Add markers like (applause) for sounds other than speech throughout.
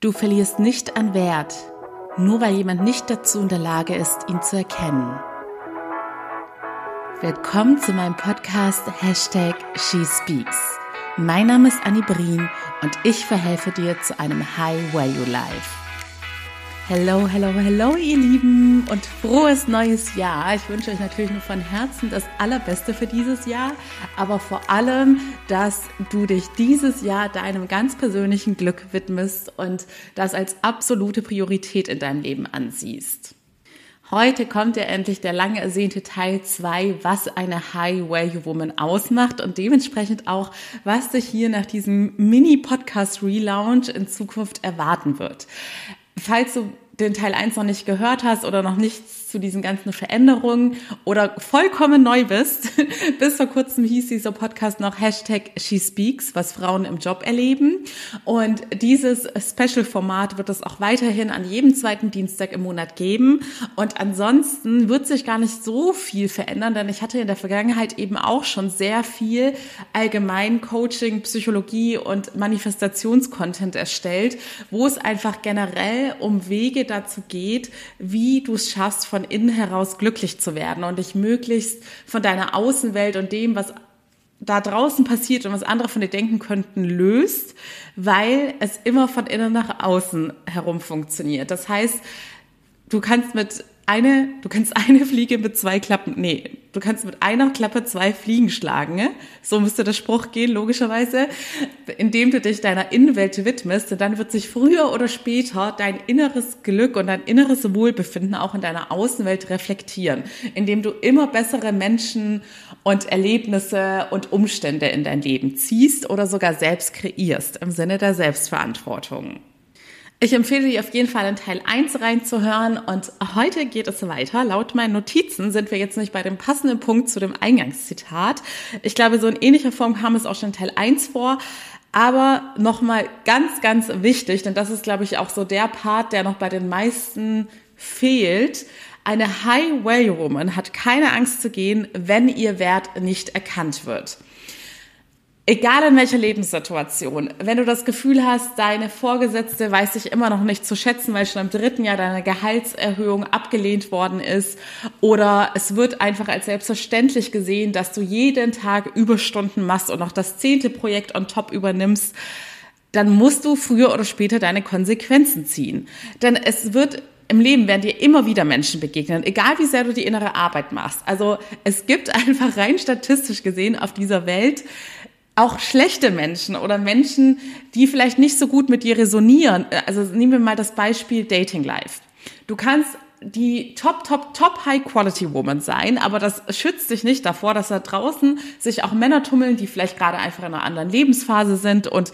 Du verlierst nicht an Wert, nur weil jemand nicht dazu in der Lage ist, ihn zu erkennen. Willkommen zu meinem Podcast Hashtag SheSpeaks. Mein Name ist Annie Brien und ich verhelfe dir zu einem High Value Life. Hello, hello, hello, ihr Lieben und frohes neues Jahr. Ich wünsche euch natürlich nur von Herzen das Allerbeste für dieses Jahr, aber vor allem, dass du dich dieses Jahr deinem ganz persönlichen Glück widmest und das als absolute Priorität in deinem Leben ansiehst. Heute kommt ja endlich der lange ersehnte Teil 2, was eine High Value Woman ausmacht und dementsprechend auch, was dich hier nach diesem Mini-Podcast Relaunch in Zukunft erwarten wird. Falls du den Teil 1 noch nicht gehört hast oder noch nichts zu diesen ganzen Veränderungen oder vollkommen neu bist, (laughs) bis vor kurzem hieß dieser Podcast noch Hashtag SheSpeaks, was Frauen im Job erleben. Und dieses Special-Format wird es auch weiterhin an jedem zweiten Dienstag im Monat geben. Und ansonsten wird sich gar nicht so viel verändern, denn ich hatte in der Vergangenheit eben auch schon sehr viel allgemein Coaching, Psychologie und Manifestationscontent erstellt, wo es einfach generell um Wege dazu geht, wie du es schaffst, von innen heraus glücklich zu werden und dich möglichst von deiner Außenwelt und dem, was da draußen passiert und was andere von dir denken könnten, löst, weil es immer von innen nach außen herum funktioniert. Das heißt, du kannst mit eine, du kannst eine Fliege mit zwei Klappen, nee, du kannst mit einer Klappe zwei Fliegen schlagen. Ne? So müsste der Spruch gehen, logischerweise, indem du dich deiner Innenwelt widmest, und dann wird sich früher oder später dein inneres Glück und dein inneres Wohlbefinden auch in deiner Außenwelt reflektieren, indem du immer bessere Menschen und Erlebnisse und Umstände in dein Leben ziehst oder sogar selbst kreierst, im Sinne der Selbstverantwortung. Ich empfehle dir auf jeden Fall in Teil 1 reinzuhören und heute geht es weiter. Laut meinen Notizen sind wir jetzt nicht bei dem passenden Punkt zu dem Eingangszitat. Ich glaube, so in ähnlicher Form kam es auch schon in Teil 1 vor. Aber nochmal ganz, ganz wichtig, denn das ist, glaube ich, auch so der Part, der noch bei den meisten fehlt. Eine High-Value-Woman hat keine Angst zu gehen, wenn ihr Wert nicht erkannt wird. Egal in welcher Lebenssituation, wenn du das Gefühl hast, deine Vorgesetzte weiß sich immer noch nicht zu schätzen, weil schon im dritten Jahr deine Gehaltserhöhung abgelehnt worden ist, oder es wird einfach als selbstverständlich gesehen, dass du jeden Tag Überstunden machst und noch das zehnte Projekt on top übernimmst, dann musst du früher oder später deine Konsequenzen ziehen. Denn es wird im Leben werden dir immer wieder Menschen begegnen, egal wie sehr du die innere Arbeit machst. Also es gibt (laughs) einfach rein statistisch gesehen auf dieser Welt auch schlechte Menschen oder Menschen, die vielleicht nicht so gut mit dir resonieren. Also nehmen wir mal das Beispiel Dating Life. Du kannst die top, top, top High Quality Woman sein, aber das schützt dich nicht davor, dass da draußen sich auch Männer tummeln, die vielleicht gerade einfach in einer anderen Lebensphase sind und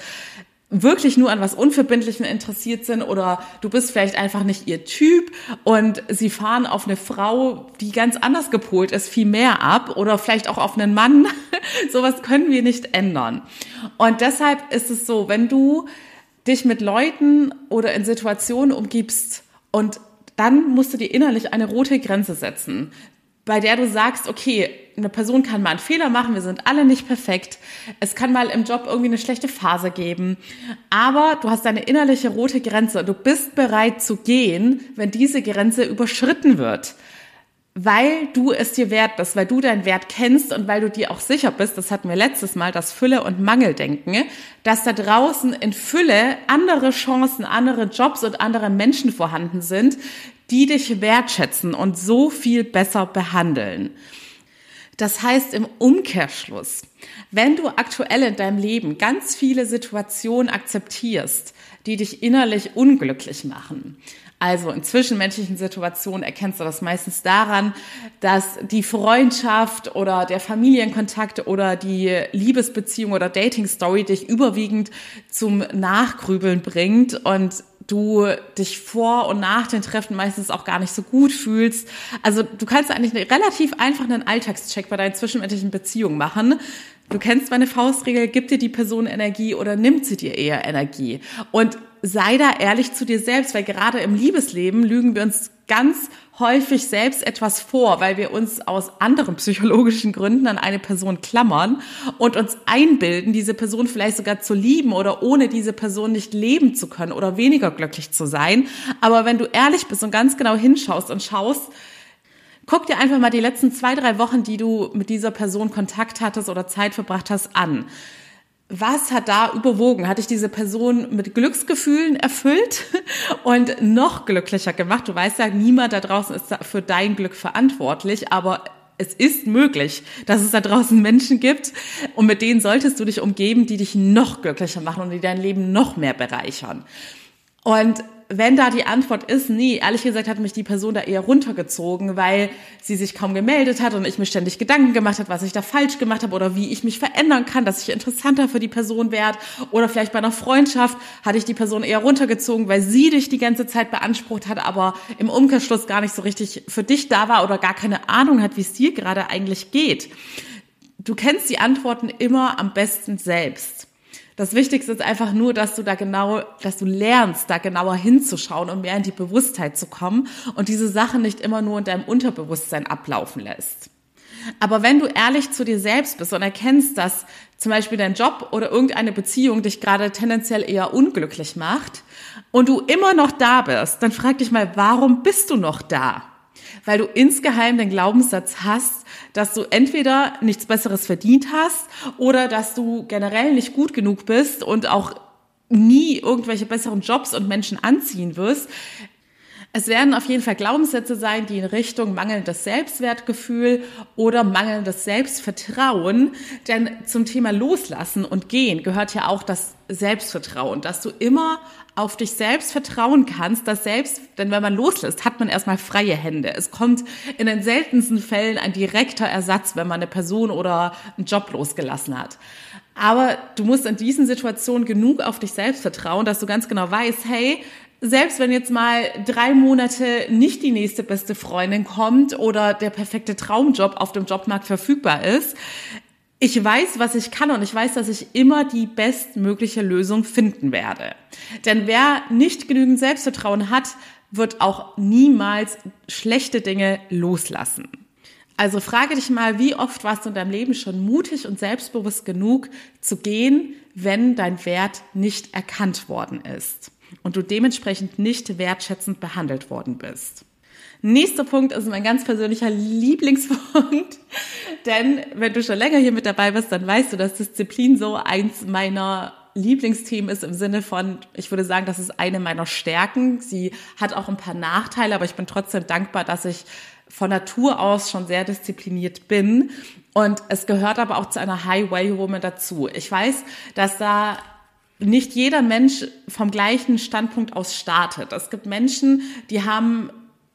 wirklich nur an was Unverbindlichem interessiert sind oder du bist vielleicht einfach nicht ihr Typ und sie fahren auf eine Frau, die ganz anders gepolt ist, viel mehr ab oder vielleicht auch auf einen Mann. (laughs) Sowas können wir nicht ändern. Und deshalb ist es so, wenn du dich mit Leuten oder in Situationen umgibst und dann musst du dir innerlich eine rote Grenze setzen bei der du sagst, okay, eine Person kann mal einen Fehler machen, wir sind alle nicht perfekt. Es kann mal im Job irgendwie eine schlechte Phase geben. Aber du hast deine innerliche rote Grenze. Du bist bereit zu gehen, wenn diese Grenze überschritten wird. Weil du es dir wert bist, weil du deinen Wert kennst und weil du dir auch sicher bist, das hatten wir letztes Mal, das Fülle- und Mangeldenken, dass da draußen in Fülle andere Chancen, andere Jobs und andere Menschen vorhanden sind, die dich wertschätzen und so viel besser behandeln. Das heißt im Umkehrschluss, wenn du aktuell in deinem Leben ganz viele Situationen akzeptierst, die dich innerlich unglücklich machen, also in zwischenmenschlichen Situationen erkennst du das meistens daran, dass die Freundschaft oder der Familienkontakt oder die Liebesbeziehung oder Dating-Story dich überwiegend zum Nachgrübeln bringt und du dich vor und nach den Treffen meistens auch gar nicht so gut fühlst. Also du kannst eigentlich relativ einfach einen Alltagscheck bei deinen zwischenmenschlichen Beziehungen machen. Du kennst meine Faustregel, gibt dir die Person Energie oder nimmt sie dir eher Energie? Und sei da ehrlich zu dir selbst, weil gerade im Liebesleben lügen wir uns ganz häufig selbst etwas vor, weil wir uns aus anderen (laughs) psychologischen Gründen an eine Person klammern und uns einbilden, diese Person vielleicht sogar zu lieben oder ohne diese Person nicht leben zu können oder weniger glücklich zu sein. Aber wenn du ehrlich bist und ganz genau hinschaust und schaust, guck dir einfach mal die letzten zwei, drei Wochen, die du mit dieser Person Kontakt hattest oder Zeit verbracht hast, an was hat da überwogen? Hat dich diese Person mit Glücksgefühlen erfüllt (laughs) und noch glücklicher gemacht? Du weißt ja, niemand da draußen ist für dein Glück verantwortlich, aber es ist möglich, dass es da draußen Menschen gibt und mit denen solltest du dich umgeben, die dich noch glücklicher machen und die dein Leben noch mehr bereichern. Und wenn da die Antwort ist, nee, ehrlich gesagt hat mich die Person da eher runtergezogen, weil sie sich kaum gemeldet hat und ich mir ständig Gedanken gemacht hat, was ich da falsch gemacht habe oder wie ich mich verändern kann, dass ich interessanter für die Person werde oder vielleicht bei einer Freundschaft hatte ich die Person eher runtergezogen, weil sie dich die ganze Zeit beansprucht hat, aber im Umkehrschluss gar nicht so richtig für dich da war oder gar keine Ahnung hat, wie es dir gerade eigentlich geht. Du kennst die Antworten immer am besten selbst. Das Wichtigste ist einfach nur, dass du da genau, dass du lernst, da genauer hinzuschauen und mehr in die Bewusstheit zu kommen und diese Sachen nicht immer nur in deinem Unterbewusstsein ablaufen lässt. Aber wenn du ehrlich zu dir selbst bist und erkennst, dass zum Beispiel dein Job oder irgendeine Beziehung dich gerade tendenziell eher unglücklich macht und du immer noch da bist, dann frag dich mal, warum bist du noch da? Weil du insgeheim den Glaubenssatz hast, dass du entweder nichts Besseres verdient hast oder dass du generell nicht gut genug bist und auch nie irgendwelche besseren Jobs und Menschen anziehen wirst. Es werden auf jeden Fall Glaubenssätze sein, die in Richtung mangelndes Selbstwertgefühl oder mangelndes Selbstvertrauen, denn zum Thema Loslassen und Gehen gehört ja auch das Selbstvertrauen, dass du immer auf dich selbst vertrauen kannst, dass selbst, denn wenn man loslässt, hat man erstmal freie Hände. Es kommt in den seltensten Fällen ein direkter Ersatz, wenn man eine Person oder einen Job losgelassen hat. Aber du musst in diesen Situationen genug auf dich selbst vertrauen, dass du ganz genau weißt, hey, selbst wenn jetzt mal drei Monate nicht die nächste beste Freundin kommt oder der perfekte Traumjob auf dem Jobmarkt verfügbar ist, ich weiß, was ich kann und ich weiß, dass ich immer die bestmögliche Lösung finden werde. Denn wer nicht genügend Selbstvertrauen hat, wird auch niemals schlechte Dinge loslassen. Also frage dich mal, wie oft warst du in deinem Leben schon mutig und selbstbewusst genug zu gehen, wenn dein Wert nicht erkannt worden ist und du dementsprechend nicht wertschätzend behandelt worden bist. Nächster Punkt ist mein ganz persönlicher Lieblingspunkt. (laughs) Denn wenn du schon länger hier mit dabei bist, dann weißt du, dass Disziplin so eins meiner Lieblingsthemen ist im Sinne von, ich würde sagen, das ist eine meiner Stärken. Sie hat auch ein paar Nachteile, aber ich bin trotzdem dankbar, dass ich von Natur aus schon sehr diszipliniert bin. Und es gehört aber auch zu einer High-Value-Woman dazu. Ich weiß, dass da nicht jeder Mensch vom gleichen Standpunkt aus startet. Es gibt Menschen, die haben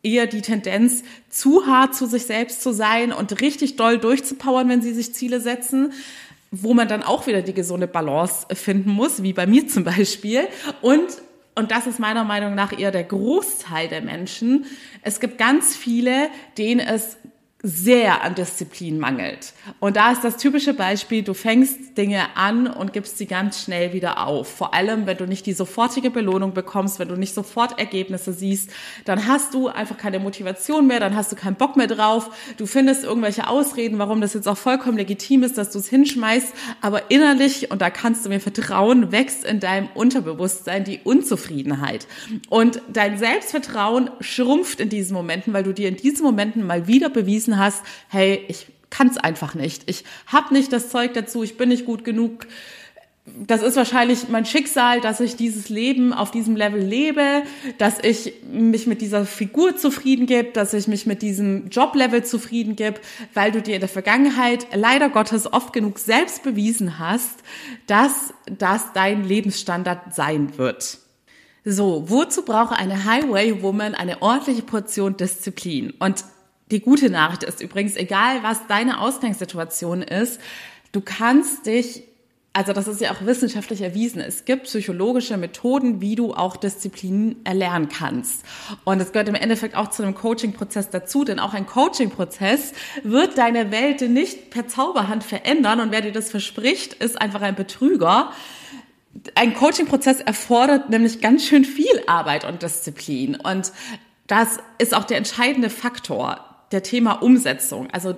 eher die Tendenz, zu hart zu sich selbst zu sein und richtig doll durchzupowern, wenn sie sich Ziele setzen wo man dann auch wieder die gesunde Balance finden muss, wie bei mir zum Beispiel. Und, und das ist meiner Meinung nach eher der Großteil der Menschen. Es gibt ganz viele, denen es sehr an Disziplin mangelt. Und da ist das typische Beispiel, du fängst Dinge an und gibst sie ganz schnell wieder auf. Vor allem, wenn du nicht die sofortige Belohnung bekommst, wenn du nicht sofort Ergebnisse siehst, dann hast du einfach keine Motivation mehr, dann hast du keinen Bock mehr drauf. Du findest irgendwelche Ausreden, warum das jetzt auch vollkommen legitim ist, dass du es hinschmeißt, aber innerlich, und da kannst du mir vertrauen, wächst in deinem Unterbewusstsein die Unzufriedenheit. Und dein Selbstvertrauen schrumpft in diesen Momenten, weil du dir in diesen Momenten mal wieder bewiesen hast, hey, ich kann es einfach nicht. Ich habe nicht das Zeug dazu, ich bin nicht gut genug. Das ist wahrscheinlich mein Schicksal, dass ich dieses Leben auf diesem Level lebe, dass ich mich mit dieser Figur zufrieden gebe, dass ich mich mit diesem Joblevel zufrieden gebe, weil du dir in der Vergangenheit leider Gottes oft genug selbst bewiesen hast, dass das dein Lebensstandard sein wird. So, wozu brauche eine Highway Woman eine ordentliche Portion Disziplin? Und die gute Nachricht ist übrigens, egal was deine Ausgangssituation ist, du kannst dich also das ist ja auch wissenschaftlich erwiesen. Es gibt psychologische Methoden, wie du auch Disziplin erlernen kannst. Und es gehört im Endeffekt auch zu einem Coaching-Prozess dazu, denn auch ein Coaching-Prozess wird deine Welt nicht per Zauberhand verändern. Und wer dir das verspricht, ist einfach ein Betrüger. Ein Coaching-Prozess erfordert nämlich ganz schön viel Arbeit und Disziplin. Und das ist auch der entscheidende Faktor der Thema Umsetzung. Also,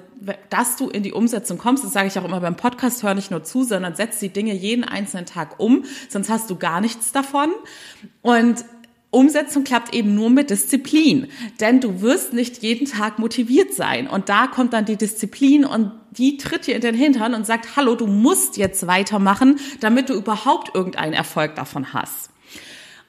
dass du in die Umsetzung kommst, das sage ich auch immer beim Podcast, hör nicht nur zu, sondern setz die Dinge jeden einzelnen Tag um, sonst hast du gar nichts davon. Und Umsetzung klappt eben nur mit Disziplin, denn du wirst nicht jeden Tag motiviert sein. Und da kommt dann die Disziplin und die tritt dir in den Hintern und sagt, hallo, du musst jetzt weitermachen, damit du überhaupt irgendeinen Erfolg davon hast.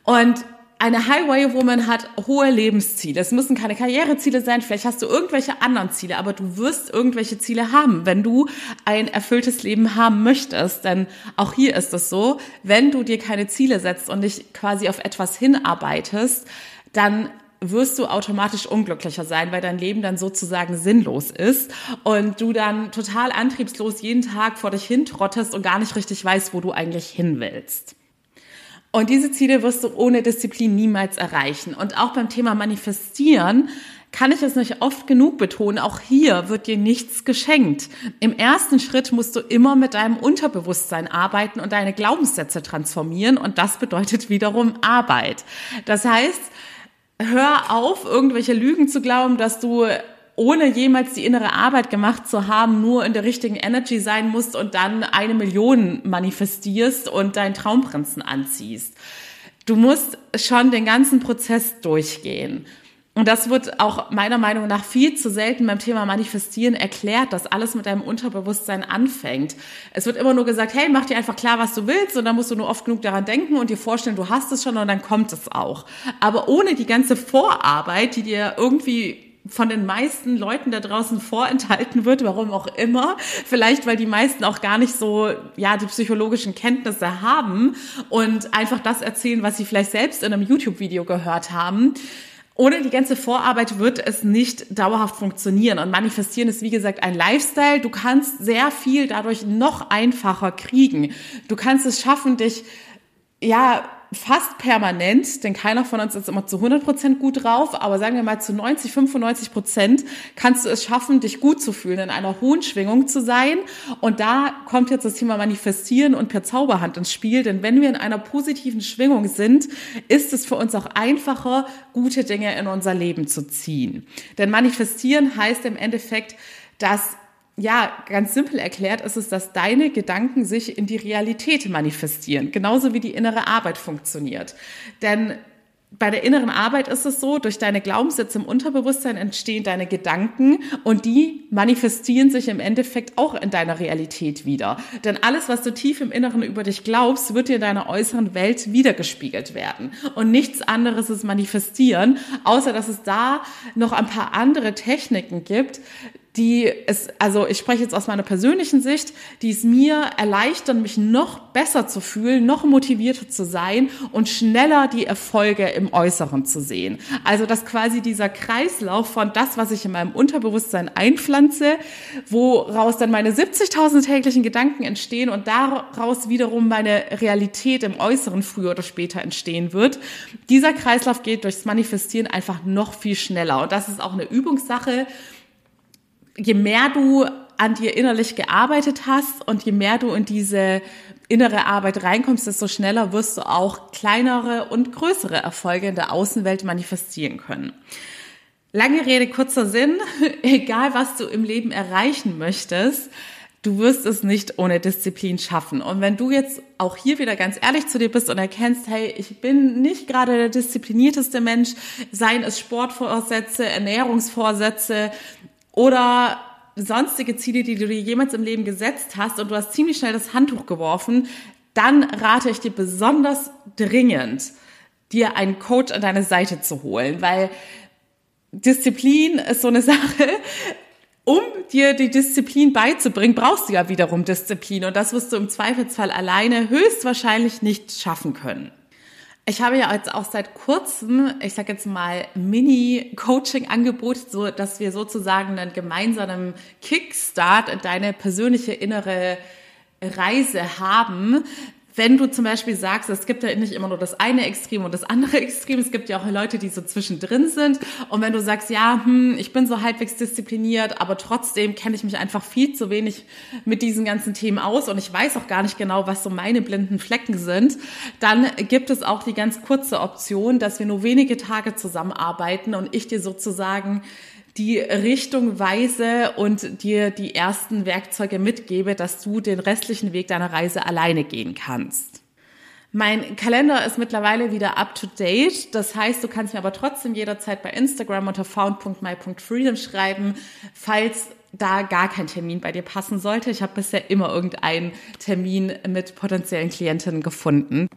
Und eine Highway Woman hat hohe Lebensziele. Es müssen keine Karriereziele sein, vielleicht hast du irgendwelche anderen Ziele, aber du wirst irgendwelche Ziele haben, wenn du ein erfülltes Leben haben möchtest. Denn auch hier ist es so, wenn du dir keine Ziele setzt und dich quasi auf etwas hinarbeitest, dann wirst du automatisch unglücklicher sein, weil dein Leben dann sozusagen sinnlos ist und du dann total antriebslos jeden Tag vor dich hintrottest und gar nicht richtig weißt, wo du eigentlich hin willst. Und diese Ziele wirst du ohne Disziplin niemals erreichen. Und auch beim Thema Manifestieren kann ich es nicht oft genug betonen, auch hier wird dir nichts geschenkt. Im ersten Schritt musst du immer mit deinem Unterbewusstsein arbeiten und deine Glaubenssätze transformieren und das bedeutet wiederum Arbeit. Das heißt, hör auf, irgendwelche Lügen zu glauben, dass du ohne jemals die innere Arbeit gemacht zu haben, nur in der richtigen Energy sein musst und dann eine Million manifestierst und deinen Traumprinzen anziehst. Du musst schon den ganzen Prozess durchgehen. Und das wird auch meiner Meinung nach viel zu selten beim Thema Manifestieren erklärt, dass alles mit deinem Unterbewusstsein anfängt. Es wird immer nur gesagt, hey, mach dir einfach klar, was du willst und dann musst du nur oft genug daran denken und dir vorstellen, du hast es schon und dann kommt es auch. Aber ohne die ganze Vorarbeit, die dir irgendwie von den meisten Leuten da draußen vorenthalten wird, warum auch immer. Vielleicht, weil die meisten auch gar nicht so, ja, die psychologischen Kenntnisse haben und einfach das erzählen, was sie vielleicht selbst in einem YouTube-Video gehört haben. Ohne die ganze Vorarbeit wird es nicht dauerhaft funktionieren. Und manifestieren ist, wie gesagt, ein Lifestyle. Du kannst sehr viel dadurch noch einfacher kriegen. Du kannst es schaffen, dich, ja, fast permanent, denn keiner von uns ist immer zu 100 Prozent gut drauf, aber sagen wir mal zu 90, 95 Prozent kannst du es schaffen, dich gut zu fühlen, in einer hohen Schwingung zu sein. Und da kommt jetzt das Thema Manifestieren und per Zauberhand ins Spiel, denn wenn wir in einer positiven Schwingung sind, ist es für uns auch einfacher, gute Dinge in unser Leben zu ziehen. Denn manifestieren heißt im Endeffekt, dass ja, ganz simpel erklärt ist es, dass deine Gedanken sich in die Realität manifestieren, genauso wie die innere Arbeit funktioniert. Denn bei der inneren Arbeit ist es so, durch deine Glaubenssätze im Unterbewusstsein entstehen deine Gedanken und die manifestieren sich im Endeffekt auch in deiner Realität wieder. Denn alles, was du tief im Inneren über dich glaubst, wird dir in deiner äußeren Welt wiedergespiegelt werden. Und nichts anderes ist manifestieren, außer dass es da noch ein paar andere Techniken gibt, die es, also ich spreche jetzt aus meiner persönlichen Sicht, die es mir erleichtern, mich noch besser zu fühlen, noch motivierter zu sein und schneller die Erfolge im Äußeren zu sehen. Also dass quasi dieser Kreislauf von das, was ich in meinem Unterbewusstsein einpflanze, woraus dann meine 70.000 täglichen Gedanken entstehen und daraus wiederum meine Realität im Äußeren früher oder später entstehen wird. Dieser Kreislauf geht durchs Manifestieren einfach noch viel schneller und das ist auch eine Übungssache je mehr du an dir innerlich gearbeitet hast und je mehr du in diese innere Arbeit reinkommst, desto schneller wirst du auch kleinere und größere Erfolge in der Außenwelt manifestieren können. Lange Rede, kurzer Sinn, (laughs) egal was du im Leben erreichen möchtest, du wirst es nicht ohne Disziplin schaffen. Und wenn du jetzt auch hier wieder ganz ehrlich zu dir bist und erkennst, hey, ich bin nicht gerade der disziplinierteste Mensch, seien es Sportvorsätze, Ernährungsvorsätze, oder sonstige Ziele, die du dir jemals im Leben gesetzt hast und du hast ziemlich schnell das Handtuch geworfen, dann rate ich dir besonders dringend, dir einen Coach an deine Seite zu holen, weil Disziplin ist so eine (laughs) Sache. Um dir die Disziplin beizubringen, brauchst du ja wiederum Disziplin und das wirst du im Zweifelsfall alleine höchstwahrscheinlich nicht schaffen können. Ich habe ja jetzt auch seit kurzem, ich sage jetzt mal Mini-Coaching-Angebot, so dass wir sozusagen einen gemeinsamen Kickstart in deine persönliche innere Reise haben. Wenn du zum Beispiel sagst, es gibt ja nicht immer nur das eine Extrem und das andere Extrem, es gibt ja auch Leute, die so zwischendrin sind. Und wenn du sagst, ja, hm, ich bin so halbwegs diszipliniert, aber trotzdem kenne ich mich einfach viel zu wenig mit diesen ganzen Themen aus und ich weiß auch gar nicht genau, was so meine blinden Flecken sind, dann gibt es auch die ganz kurze Option, dass wir nur wenige Tage zusammenarbeiten und ich dir sozusagen die Richtung weise und dir die ersten Werkzeuge mitgebe, dass du den restlichen Weg deiner Reise alleine gehen kannst. Mein Kalender ist mittlerweile wieder up to date. Das heißt, du kannst mir aber trotzdem jederzeit bei Instagram unter found.my.freedom schreiben, falls da gar kein Termin bei dir passen sollte. Ich habe bisher immer irgendeinen Termin mit potenziellen Klientinnen gefunden.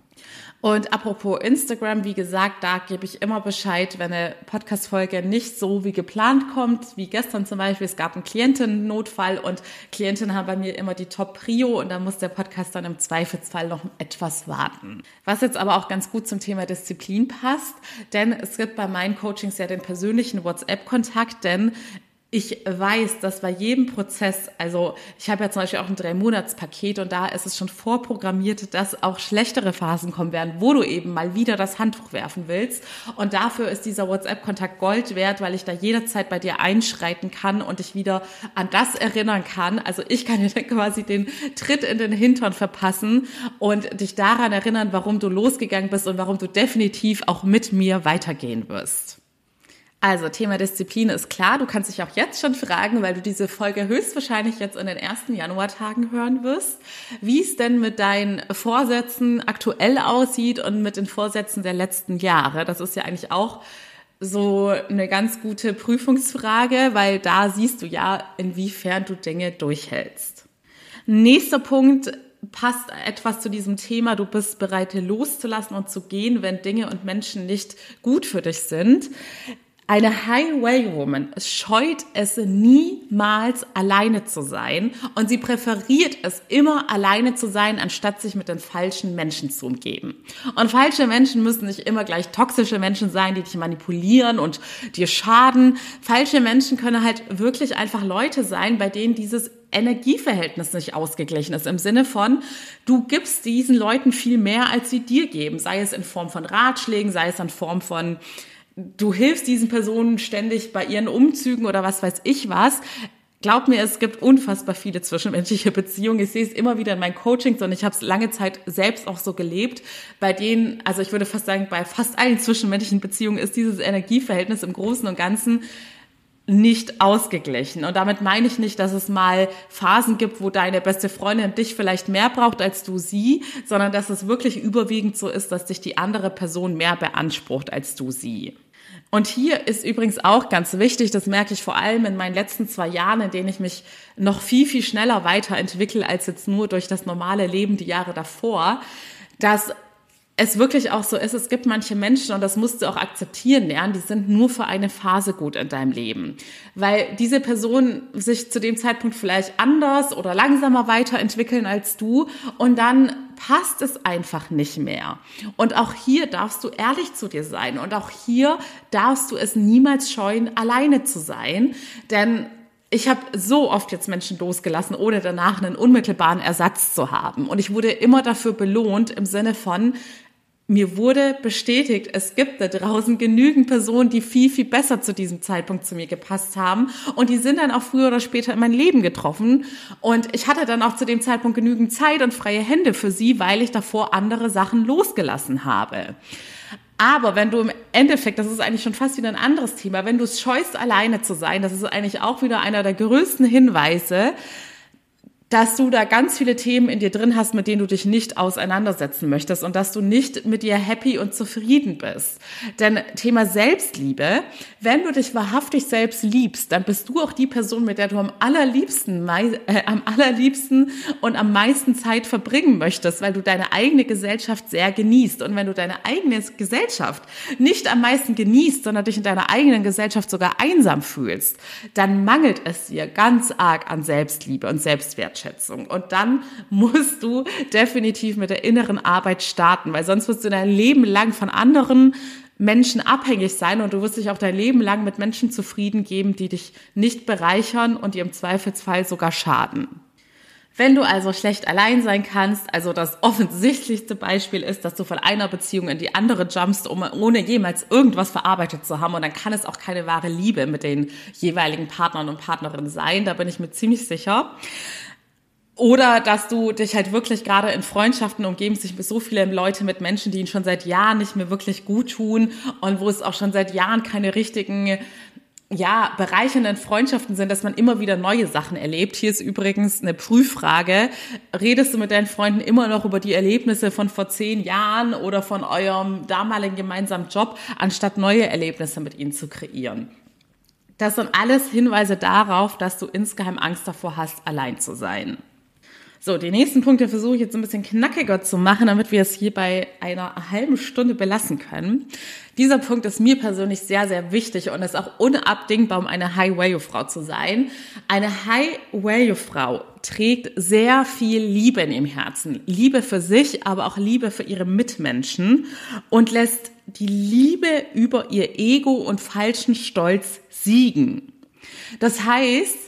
Und apropos Instagram, wie gesagt, da gebe ich immer Bescheid, wenn eine Podcast-Folge nicht so wie geplant kommt, wie gestern zum Beispiel. Es gab einen Klientennotfall und Klientinnen haben bei mir immer die Top-Prio und da muss der Podcast dann im Zweifelsfall noch etwas warten. Was jetzt aber auch ganz gut zum Thema Disziplin passt, denn es gibt bei meinen Coachings ja den persönlichen WhatsApp-Kontakt, denn ich weiß, dass bei jedem Prozess, also ich habe ja zum Beispiel auch ein Drei-Monats-Paket und da ist es schon vorprogrammiert, dass auch schlechtere Phasen kommen werden, wo du eben mal wieder das Handtuch werfen willst. Und dafür ist dieser WhatsApp-Kontakt Gold wert, weil ich da jederzeit bei dir einschreiten kann und dich wieder an das erinnern kann. Also ich kann dir (laughs) quasi den Tritt in den Hintern verpassen und dich daran erinnern, warum du losgegangen bist und warum du definitiv auch mit mir weitergehen wirst. Also Thema Disziplin ist klar. Du kannst dich auch jetzt schon fragen, weil du diese Folge höchstwahrscheinlich jetzt in den ersten Januartagen hören wirst, wie es denn mit deinen Vorsätzen aktuell aussieht und mit den Vorsätzen der letzten Jahre. Das ist ja eigentlich auch so eine ganz gute Prüfungsfrage, weil da siehst du ja, inwiefern du Dinge durchhältst. Nächster Punkt passt etwas zu diesem Thema. Du bist bereit loszulassen und zu gehen, wenn Dinge und Menschen nicht gut für dich sind. Eine High-Way-Woman scheut es niemals alleine zu sein und sie präferiert es immer alleine zu sein, anstatt sich mit den falschen Menschen zu umgeben. Und falsche Menschen müssen nicht immer gleich toxische Menschen sein, die dich manipulieren und dir schaden. Falsche Menschen können halt wirklich einfach Leute sein, bei denen dieses Energieverhältnis nicht ausgeglichen ist. Im Sinne von, du gibst diesen Leuten viel mehr, als sie dir geben. Sei es in Form von Ratschlägen, sei es in Form von du hilfst diesen Personen ständig bei ihren Umzügen oder was weiß ich was. Glaub mir, es gibt unfassbar viele zwischenmenschliche Beziehungen. Ich sehe es immer wieder in meinen Coachings und ich habe es lange Zeit selbst auch so gelebt. Bei denen, also ich würde fast sagen, bei fast allen zwischenmenschlichen Beziehungen ist dieses Energieverhältnis im Großen und Ganzen nicht ausgeglichen. Und damit meine ich nicht, dass es mal Phasen gibt, wo deine beste Freundin dich vielleicht mehr braucht als du sie, sondern dass es wirklich überwiegend so ist, dass dich die andere Person mehr beansprucht als du sie. Und hier ist übrigens auch ganz wichtig, das merke ich vor allem in meinen letzten zwei Jahren, in denen ich mich noch viel, viel schneller weiterentwickle als jetzt nur durch das normale Leben die Jahre davor, dass es wirklich auch so ist, es gibt manche Menschen, und das musst du auch akzeptieren lernen, die sind nur für eine Phase gut in deinem Leben. Weil diese Personen sich zu dem Zeitpunkt vielleicht anders oder langsamer weiterentwickeln als du und dann passt es einfach nicht mehr. Und auch hier darfst du ehrlich zu dir sein und auch hier darfst du es niemals scheuen, alleine zu sein, denn ich habe so oft jetzt Menschen losgelassen, ohne danach einen unmittelbaren Ersatz zu haben. Und ich wurde immer dafür belohnt im Sinne von, mir wurde bestätigt, es gibt da draußen genügend Personen, die viel, viel besser zu diesem Zeitpunkt zu mir gepasst haben. Und die sind dann auch früher oder später in mein Leben getroffen. Und ich hatte dann auch zu dem Zeitpunkt genügend Zeit und freie Hände für sie, weil ich davor andere Sachen losgelassen habe. Aber wenn du im Endeffekt, das ist eigentlich schon fast wieder ein anderes Thema, wenn du es scheust, alleine zu sein, das ist eigentlich auch wieder einer der größten Hinweise, dass du da ganz viele Themen in dir drin hast, mit denen du dich nicht auseinandersetzen möchtest und dass du nicht mit dir happy und zufrieden bist. Denn Thema Selbstliebe, wenn du dich wahrhaftig selbst liebst, dann bist du auch die Person, mit der du am allerliebsten, äh, am allerliebsten und am meisten Zeit verbringen möchtest, weil du deine eigene Gesellschaft sehr genießt. Und wenn du deine eigene Gesellschaft nicht am meisten genießt, sondern dich in deiner eigenen Gesellschaft sogar einsam fühlst, dann mangelt es dir ganz arg an Selbstliebe und Selbstwertschätzung. Wertschätzung. Und dann musst du definitiv mit der inneren Arbeit starten, weil sonst wirst du dein Leben lang von anderen Menschen abhängig sein und du wirst dich auch dein Leben lang mit Menschen zufrieden geben, die dich nicht bereichern und dir im Zweifelsfall sogar schaden. Wenn du also schlecht allein sein kannst, also das offensichtlichste Beispiel ist, dass du von einer Beziehung in die andere jumpst, um, ohne jemals irgendwas verarbeitet zu haben, und dann kann es auch keine wahre Liebe mit den jeweiligen Partnern und Partnerinnen sein, da bin ich mir ziemlich sicher. Oder dass du dich halt wirklich gerade in Freundschaften umgeben sich so viele Leute mit Menschen, die ihn schon seit Jahren nicht mehr wirklich gut tun und wo es auch schon seit Jahren keine richtigen ja, bereichernden Freundschaften sind, dass man immer wieder neue Sachen erlebt. Hier ist übrigens eine Prüffrage. Redest du mit deinen Freunden immer noch über die Erlebnisse von vor zehn Jahren oder von eurem damaligen gemeinsamen Job, anstatt neue Erlebnisse mit ihnen zu kreieren? Das sind alles Hinweise darauf, dass du insgeheim Angst davor hast, allein zu sein. So, die nächsten Punkte versuche ich jetzt ein bisschen knackiger zu machen, damit wir es hier bei einer halben Stunde belassen können. Dieser Punkt ist mir persönlich sehr, sehr wichtig und ist auch unabdingbar, um eine High-Value-Frau zu sein. Eine High-Value-Frau trägt sehr viel Liebe in ihrem Herzen. Liebe für sich, aber auch Liebe für ihre Mitmenschen und lässt die Liebe über ihr Ego und falschen Stolz siegen. Das heißt,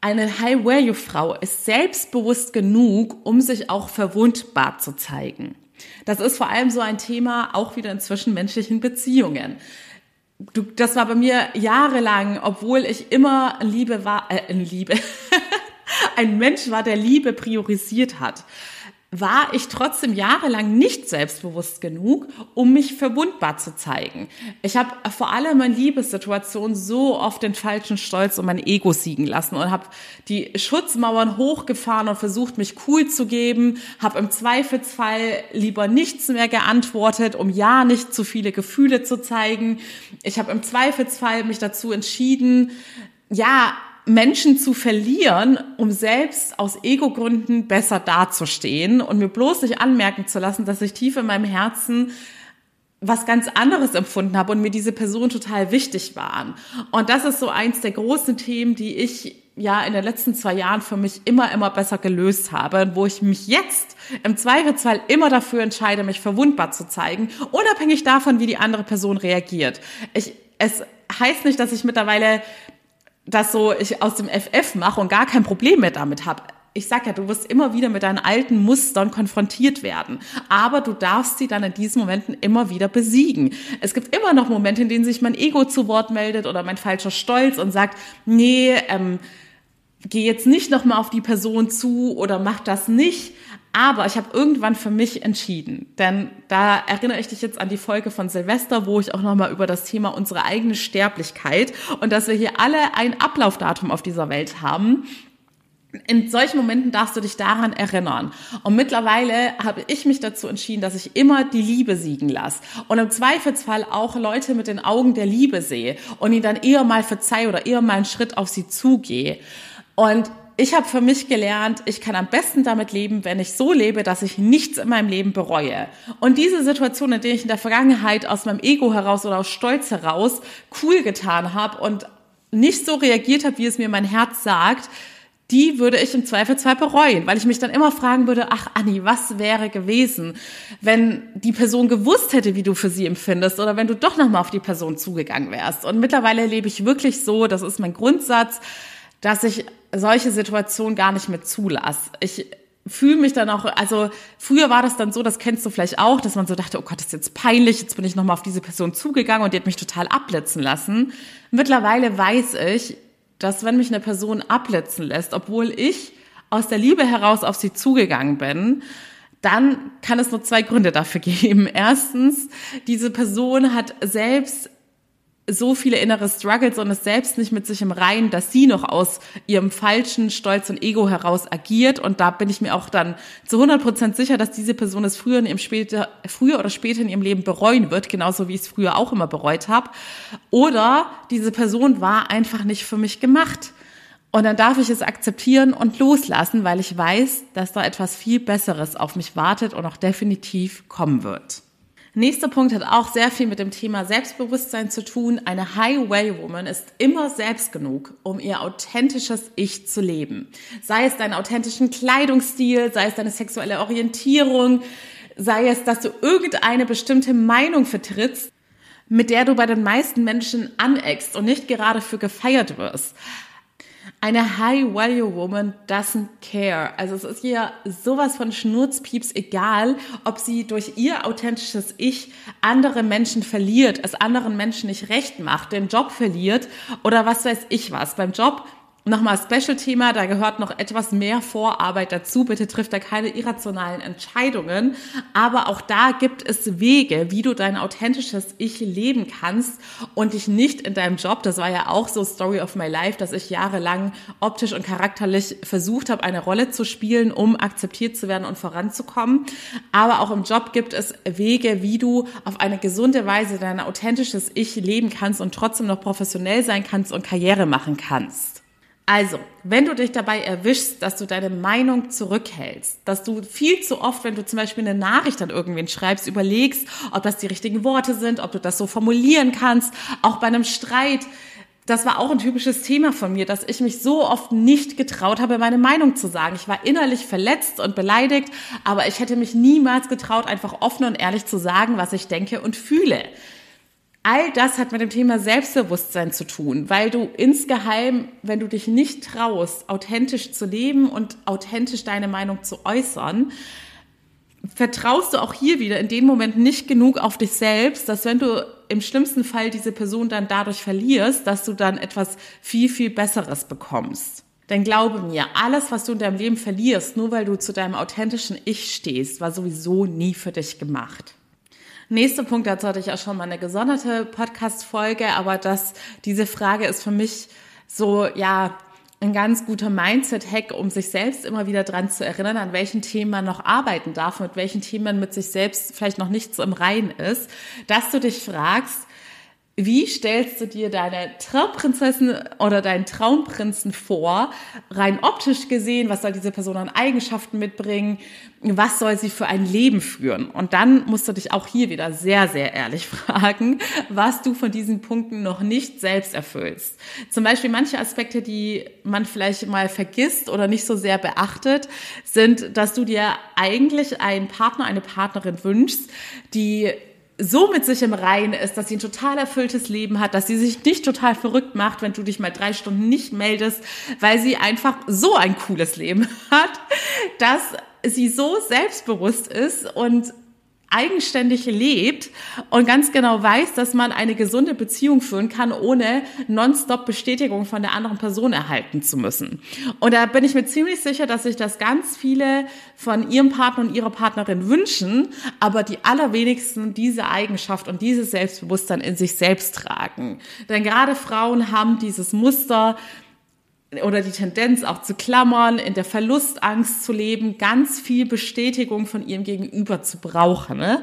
eine High-Value-Frau ist selbstbewusst genug, um sich auch verwundbar zu zeigen. Das ist vor allem so ein Thema auch wieder in zwischenmenschlichen Beziehungen. Du, das war bei mir jahrelang, obwohl ich immer Liebe war, äh, Liebe, (laughs) ein Mensch war, der Liebe priorisiert hat war ich trotzdem jahrelang nicht selbstbewusst genug, um mich verwundbar zu zeigen. Ich habe vor allem in Liebessituationen so oft den falschen Stolz und mein Ego siegen lassen und habe die Schutzmauern hochgefahren und versucht, mich cool zu geben, habe im Zweifelsfall lieber nichts mehr geantwortet, um ja nicht zu viele Gefühle zu zeigen. Ich habe im Zweifelsfall mich dazu entschieden, ja, Menschen zu verlieren, um selbst aus Ego-Gründen besser dazustehen und mir bloß nicht anmerken zu lassen, dass ich tief in meinem Herzen was ganz anderes empfunden habe und mir diese Person total wichtig waren. Und das ist so eins der großen Themen, die ich ja in den letzten zwei Jahren für mich immer, immer besser gelöst habe, wo ich mich jetzt im Zweifelsfall immer dafür entscheide, mich verwundbar zu zeigen, unabhängig davon, wie die andere Person reagiert. Ich, es heißt nicht, dass ich mittlerweile das so ich aus dem FF mache und gar kein Problem mehr damit habe. Ich sag ja, du wirst immer wieder mit deinen alten Mustern konfrontiert werden. Aber du darfst sie dann in diesen Momenten immer wieder besiegen. Es gibt immer noch Momente, in denen sich mein Ego zu Wort meldet oder mein falscher Stolz und sagt, nee, ähm, geh jetzt nicht nochmal auf die Person zu oder mach das nicht. Aber ich habe irgendwann für mich entschieden, denn da erinnere ich dich jetzt an die Folge von Silvester, wo ich auch nochmal über das Thema unsere eigene Sterblichkeit und dass wir hier alle ein Ablaufdatum auf dieser Welt haben. In solchen Momenten darfst du dich daran erinnern. Und mittlerweile habe ich mich dazu entschieden, dass ich immer die Liebe siegen lasse. Und im Zweifelsfall auch Leute mit den Augen der Liebe sehe und ihnen dann eher mal verzeihe oder eher mal einen Schritt auf sie zugehe. Und ich habe für mich gelernt, ich kann am besten damit leben, wenn ich so lebe, dass ich nichts in meinem Leben bereue. Und diese Situation, in der ich in der Vergangenheit aus meinem Ego heraus oder aus Stolz heraus cool getan habe und nicht so reagiert habe, wie es mir mein Herz sagt, die würde ich im Zweifelsfall bereuen, weil ich mich dann immer fragen würde, ach Anni, was wäre gewesen, wenn die Person gewusst hätte, wie du für sie empfindest oder wenn du doch nochmal auf die Person zugegangen wärst. Und mittlerweile lebe ich wirklich so, das ist mein Grundsatz, dass ich solche Situationen gar nicht mehr zulasse. Ich fühle mich dann auch, also früher war das dann so, das kennst du vielleicht auch, dass man so dachte, oh Gott, das ist jetzt peinlich, jetzt bin ich nochmal auf diese Person zugegangen und die hat mich total abblitzen lassen. Mittlerweile weiß ich, dass wenn mich eine Person abblitzen lässt, obwohl ich aus der Liebe heraus auf sie zugegangen bin, dann kann es nur zwei Gründe dafür (laughs) geben. Erstens, diese Person hat selbst so viele innere Struggles und ist selbst nicht mit sich im Reinen, dass sie noch aus ihrem falschen Stolz und Ego heraus agiert. Und da bin ich mir auch dann zu 100 Prozent sicher, dass diese Person es früher, in ihrem später, früher oder später in ihrem Leben bereuen wird, genauso wie ich es früher auch immer bereut habe. Oder diese Person war einfach nicht für mich gemacht. Und dann darf ich es akzeptieren und loslassen, weil ich weiß, dass da etwas viel Besseres auf mich wartet und auch definitiv kommen wird. Nächster Punkt hat auch sehr viel mit dem Thema Selbstbewusstsein zu tun. Eine High-Way-Woman ist immer selbst genug, um ihr authentisches Ich zu leben. Sei es deinen authentischen Kleidungsstil, sei es deine sexuelle Orientierung, sei es, dass du irgendeine bestimmte Meinung vertrittst, mit der du bei den meisten Menschen aneckst und nicht gerade für gefeiert wirst. Eine High-Value-Woman doesn't care. Also es ist ihr sowas von Schnurzpieps egal, ob sie durch ihr authentisches Ich andere Menschen verliert, es anderen Menschen nicht recht macht, den Job verliert oder was weiß ich was. Beim Job Nochmal Special-Thema, da gehört noch etwas mehr Vorarbeit dazu. Bitte trifft da keine irrationalen Entscheidungen. Aber auch da gibt es Wege, wie du dein authentisches Ich leben kannst und dich nicht in deinem Job, das war ja auch so Story of my life, dass ich jahrelang optisch und charakterlich versucht habe, eine Rolle zu spielen, um akzeptiert zu werden und voranzukommen. Aber auch im Job gibt es Wege, wie du auf eine gesunde Weise dein authentisches Ich leben kannst und trotzdem noch professionell sein kannst und Karriere machen kannst. Also, wenn du dich dabei erwischst, dass du deine Meinung zurückhältst, dass du viel zu oft, wenn du zum Beispiel eine Nachricht an irgendwen schreibst, überlegst, ob das die richtigen Worte sind, ob du das so formulieren kannst, auch bei einem Streit, das war auch ein typisches Thema von mir, dass ich mich so oft nicht getraut habe, meine Meinung zu sagen. Ich war innerlich verletzt und beleidigt, aber ich hätte mich niemals getraut, einfach offen und ehrlich zu sagen, was ich denke und fühle. All das hat mit dem Thema Selbstbewusstsein zu tun, weil du insgeheim, wenn du dich nicht traust, authentisch zu leben und authentisch deine Meinung zu äußern, vertraust du auch hier wieder in dem Moment nicht genug auf dich selbst, dass wenn du im schlimmsten Fall diese Person dann dadurch verlierst, dass du dann etwas viel, viel Besseres bekommst. Denn glaube mir, alles, was du in deinem Leben verlierst, nur weil du zu deinem authentischen Ich stehst, war sowieso nie für dich gemacht. Nächster Punkt, dazu hatte ich auch schon mal eine gesonderte Podcast-Folge, aber das, diese Frage ist für mich so, ja, ein ganz guter Mindset-Hack, um sich selbst immer wieder dran zu erinnern, an welchen Themen man noch arbeiten darf, mit welchen Themen man mit sich selbst vielleicht noch nicht so im Reinen ist, dass du dich fragst, wie stellst du dir deine Traumprinzessin oder deinen Traumprinzen vor, rein optisch gesehen? Was soll diese Person an Eigenschaften mitbringen? Was soll sie für ein Leben führen? Und dann musst du dich auch hier wieder sehr, sehr ehrlich (laughs) fragen, was du von diesen Punkten noch nicht selbst erfüllst. Zum Beispiel manche Aspekte, die man vielleicht mal vergisst oder nicht so sehr beachtet, sind, dass du dir eigentlich einen Partner, eine Partnerin wünschst, die so mit sich im Reinen ist, dass sie ein total erfülltes Leben hat, dass sie sich nicht total verrückt macht, wenn du dich mal drei Stunden nicht meldest, weil sie einfach so ein cooles Leben (laughs) hat, dass sie so selbstbewusst ist und eigenständig lebt und ganz genau weiß, dass man eine gesunde Beziehung führen kann, ohne nonstop Bestätigung von der anderen Person erhalten zu müssen. Und da bin ich mir ziemlich sicher, dass sich das ganz viele von ihrem Partner und ihrer Partnerin wünschen, aber die allerwenigsten diese Eigenschaft und dieses Selbstbewusstsein in sich selbst tragen. Denn gerade Frauen haben dieses Muster, oder die Tendenz auch zu klammern, in der Verlustangst zu leben, ganz viel Bestätigung von ihrem Gegenüber zu brauchen. Ne?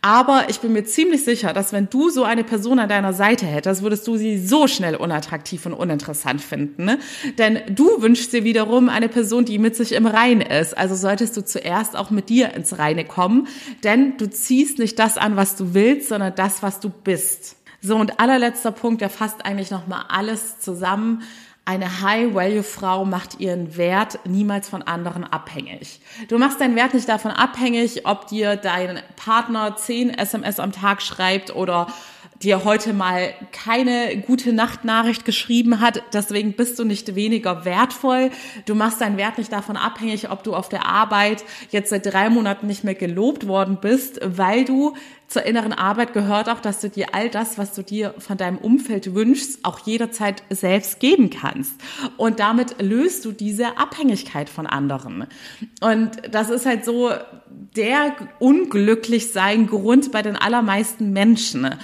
Aber ich bin mir ziemlich sicher, dass wenn du so eine Person an deiner Seite hättest, würdest du sie so schnell unattraktiv und uninteressant finden. Ne? Denn du wünschst dir wiederum eine Person, die mit sich im Rein ist. Also solltest du zuerst auch mit dir ins Reine kommen, denn du ziehst nicht das an, was du willst, sondern das, was du bist. So, und allerletzter Punkt, der fasst eigentlich nochmal alles zusammen eine High-Value-Frau macht ihren Wert niemals von anderen abhängig. Du machst deinen Wert nicht davon abhängig, ob dir dein Partner 10 SMS am Tag schreibt oder dir heute mal keine gute Nachtnachricht geschrieben hat, deswegen bist du nicht weniger wertvoll. Du machst deinen Wert nicht davon abhängig, ob du auf der Arbeit jetzt seit drei Monaten nicht mehr gelobt worden bist, weil du zur inneren Arbeit gehört auch, dass du dir all das, was du dir von deinem Umfeld wünschst, auch jederzeit selbst geben kannst. Und damit löst du diese Abhängigkeit von anderen. Und das ist halt so der unglücklich sein Grund bei den allermeisten Menschen.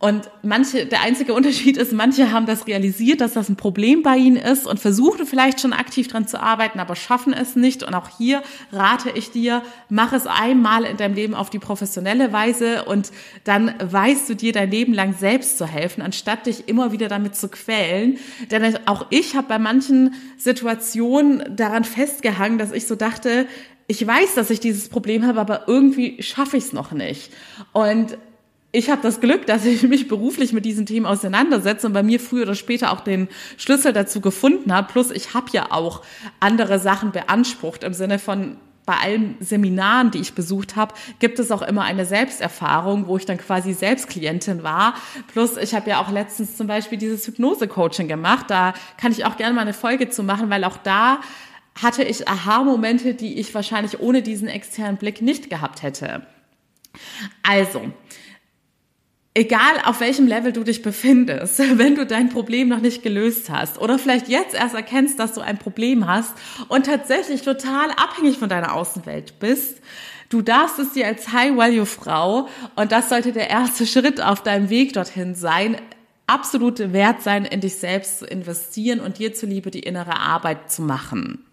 Und manche, der einzige Unterschied ist, manche haben das realisiert, dass das ein Problem bei ihnen ist und versuchen vielleicht schon aktiv dran zu arbeiten, aber schaffen es nicht. Und auch hier rate ich dir, mach es einmal in deinem Leben auf die professionelle Weise und dann weißt du dir dein Leben lang selbst zu helfen, anstatt dich immer wieder damit zu quälen. Denn auch ich habe bei manchen Situationen daran festgehangen, dass ich so dachte, ich weiß, dass ich dieses Problem habe, aber irgendwie schaffe ich es noch nicht. Und ich habe das Glück, dass ich mich beruflich mit diesen Themen auseinandersetze und bei mir früher oder später auch den Schlüssel dazu gefunden habe. Plus ich habe ja auch andere Sachen beansprucht im Sinne von bei allen Seminaren, die ich besucht habe, gibt es auch immer eine Selbsterfahrung, wo ich dann quasi selbst Klientin war. Plus, ich habe ja auch letztens zum Beispiel dieses Hypnose-Coaching gemacht. Da kann ich auch gerne mal eine Folge zu machen, weil auch da hatte ich Aha-Momente, die ich wahrscheinlich ohne diesen externen Blick nicht gehabt hätte. Also, egal auf welchem Level du dich befindest, (laughs) wenn du dein Problem noch nicht gelöst hast oder vielleicht jetzt erst erkennst, dass du ein Problem hast und tatsächlich total abhängig von deiner Außenwelt bist, du darfst es dir als High-Value-Frau und das sollte der erste (laughs) Schritt auf deinem Weg dorthin sein, absolute Wert sein, in dich selbst zu investieren und dir zuliebe die innere Arbeit zu machen.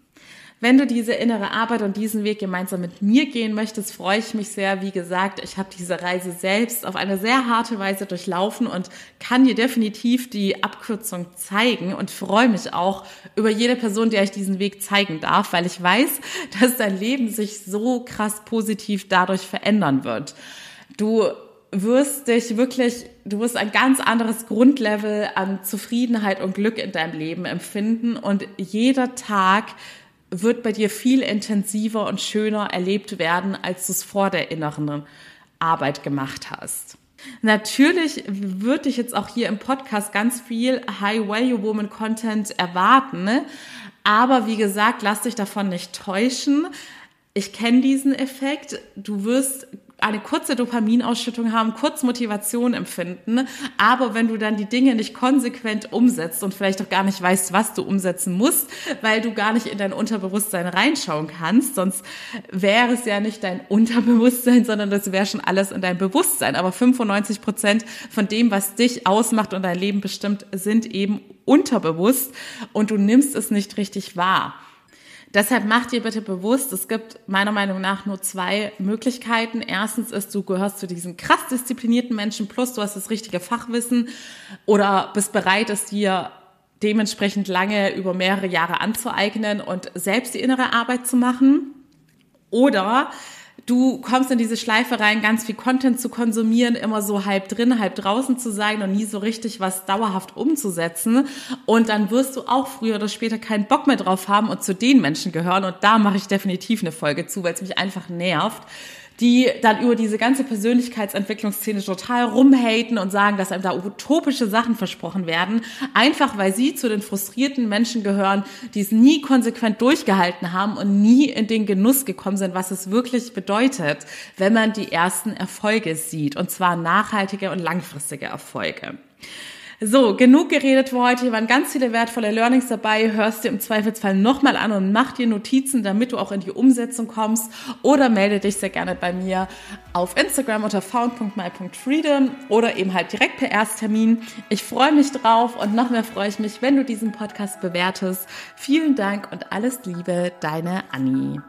Wenn du diese innere Arbeit und diesen Weg gemeinsam mit mir gehen möchtest, freue ich mich sehr. Wie gesagt, ich habe diese Reise selbst auf eine sehr harte Weise durchlaufen und kann dir definitiv die Abkürzung zeigen und freue mich auch über jede Person, der ich diesen Weg zeigen darf, weil ich weiß, (laughs) dass dein Leben sich so krass positiv dadurch verändern wird. Du wirst dich wirklich, du wirst ein ganz anderes Grundlevel an Zufriedenheit und Glück in deinem Leben empfinden und jeder Tag wird bei dir viel intensiver und schöner erlebt werden, als du es vor der inneren Arbeit gemacht hast. Natürlich würde ich jetzt auch hier im Podcast ganz viel High-Value-Woman-Content erwarten. Ne? Aber wie gesagt, lass dich davon nicht täuschen. Ich kenne diesen Effekt. Du wirst eine kurze Dopaminausschüttung haben, kurz Motivation empfinden, aber wenn du dann die Dinge nicht konsequent umsetzt und vielleicht auch gar nicht weißt, was du umsetzen musst, weil du gar nicht in dein Unterbewusstsein reinschauen kannst, sonst wäre es ja nicht dein Unterbewusstsein, sondern das wäre schon alles in deinem Bewusstsein. Aber 95 Prozent von dem, was dich ausmacht und dein Leben bestimmt, sind eben unterbewusst und du nimmst es nicht richtig wahr. Deshalb mach dir bitte bewusst, es gibt meiner Meinung nach nur zwei Möglichkeiten. Erstens ist, du gehörst zu diesen krass disziplinierten Menschen, plus du hast das richtige Fachwissen oder bist bereit, es dir dementsprechend lange über mehrere Jahre anzueignen und selbst die innere Arbeit zu machen. Oder du kommst in diese Schleife rein, ganz viel Content zu konsumieren, immer so halb drin, halb draußen zu sein und nie so richtig was dauerhaft umzusetzen. Und dann wirst du auch früher oder später keinen Bock mehr drauf haben und zu den Menschen gehören. Und da mache ich definitiv eine Folge zu, weil es mich einfach nervt die dann über diese ganze Persönlichkeitsentwicklungsszene total rumhaten und sagen, dass einem da utopische Sachen versprochen werden, einfach weil sie zu den frustrierten Menschen gehören, die es nie konsequent durchgehalten haben und nie in den Genuss gekommen sind, was es wirklich bedeutet, wenn man die ersten Erfolge sieht, und zwar nachhaltige und langfristige Erfolge. So, genug geredet für heute. Hier waren ganz viele wertvolle Learnings dabei. Hörst dir im Zweifelsfall nochmal an und mach dir Notizen, damit du auch in die Umsetzung kommst. Oder melde dich sehr gerne bei mir auf Instagram unter found.my.freedom oder eben halt direkt per Ersttermin. Ich freue mich drauf und noch mehr freue ich mich, wenn du diesen Podcast bewertest. Vielen Dank und alles Liebe, deine Annie.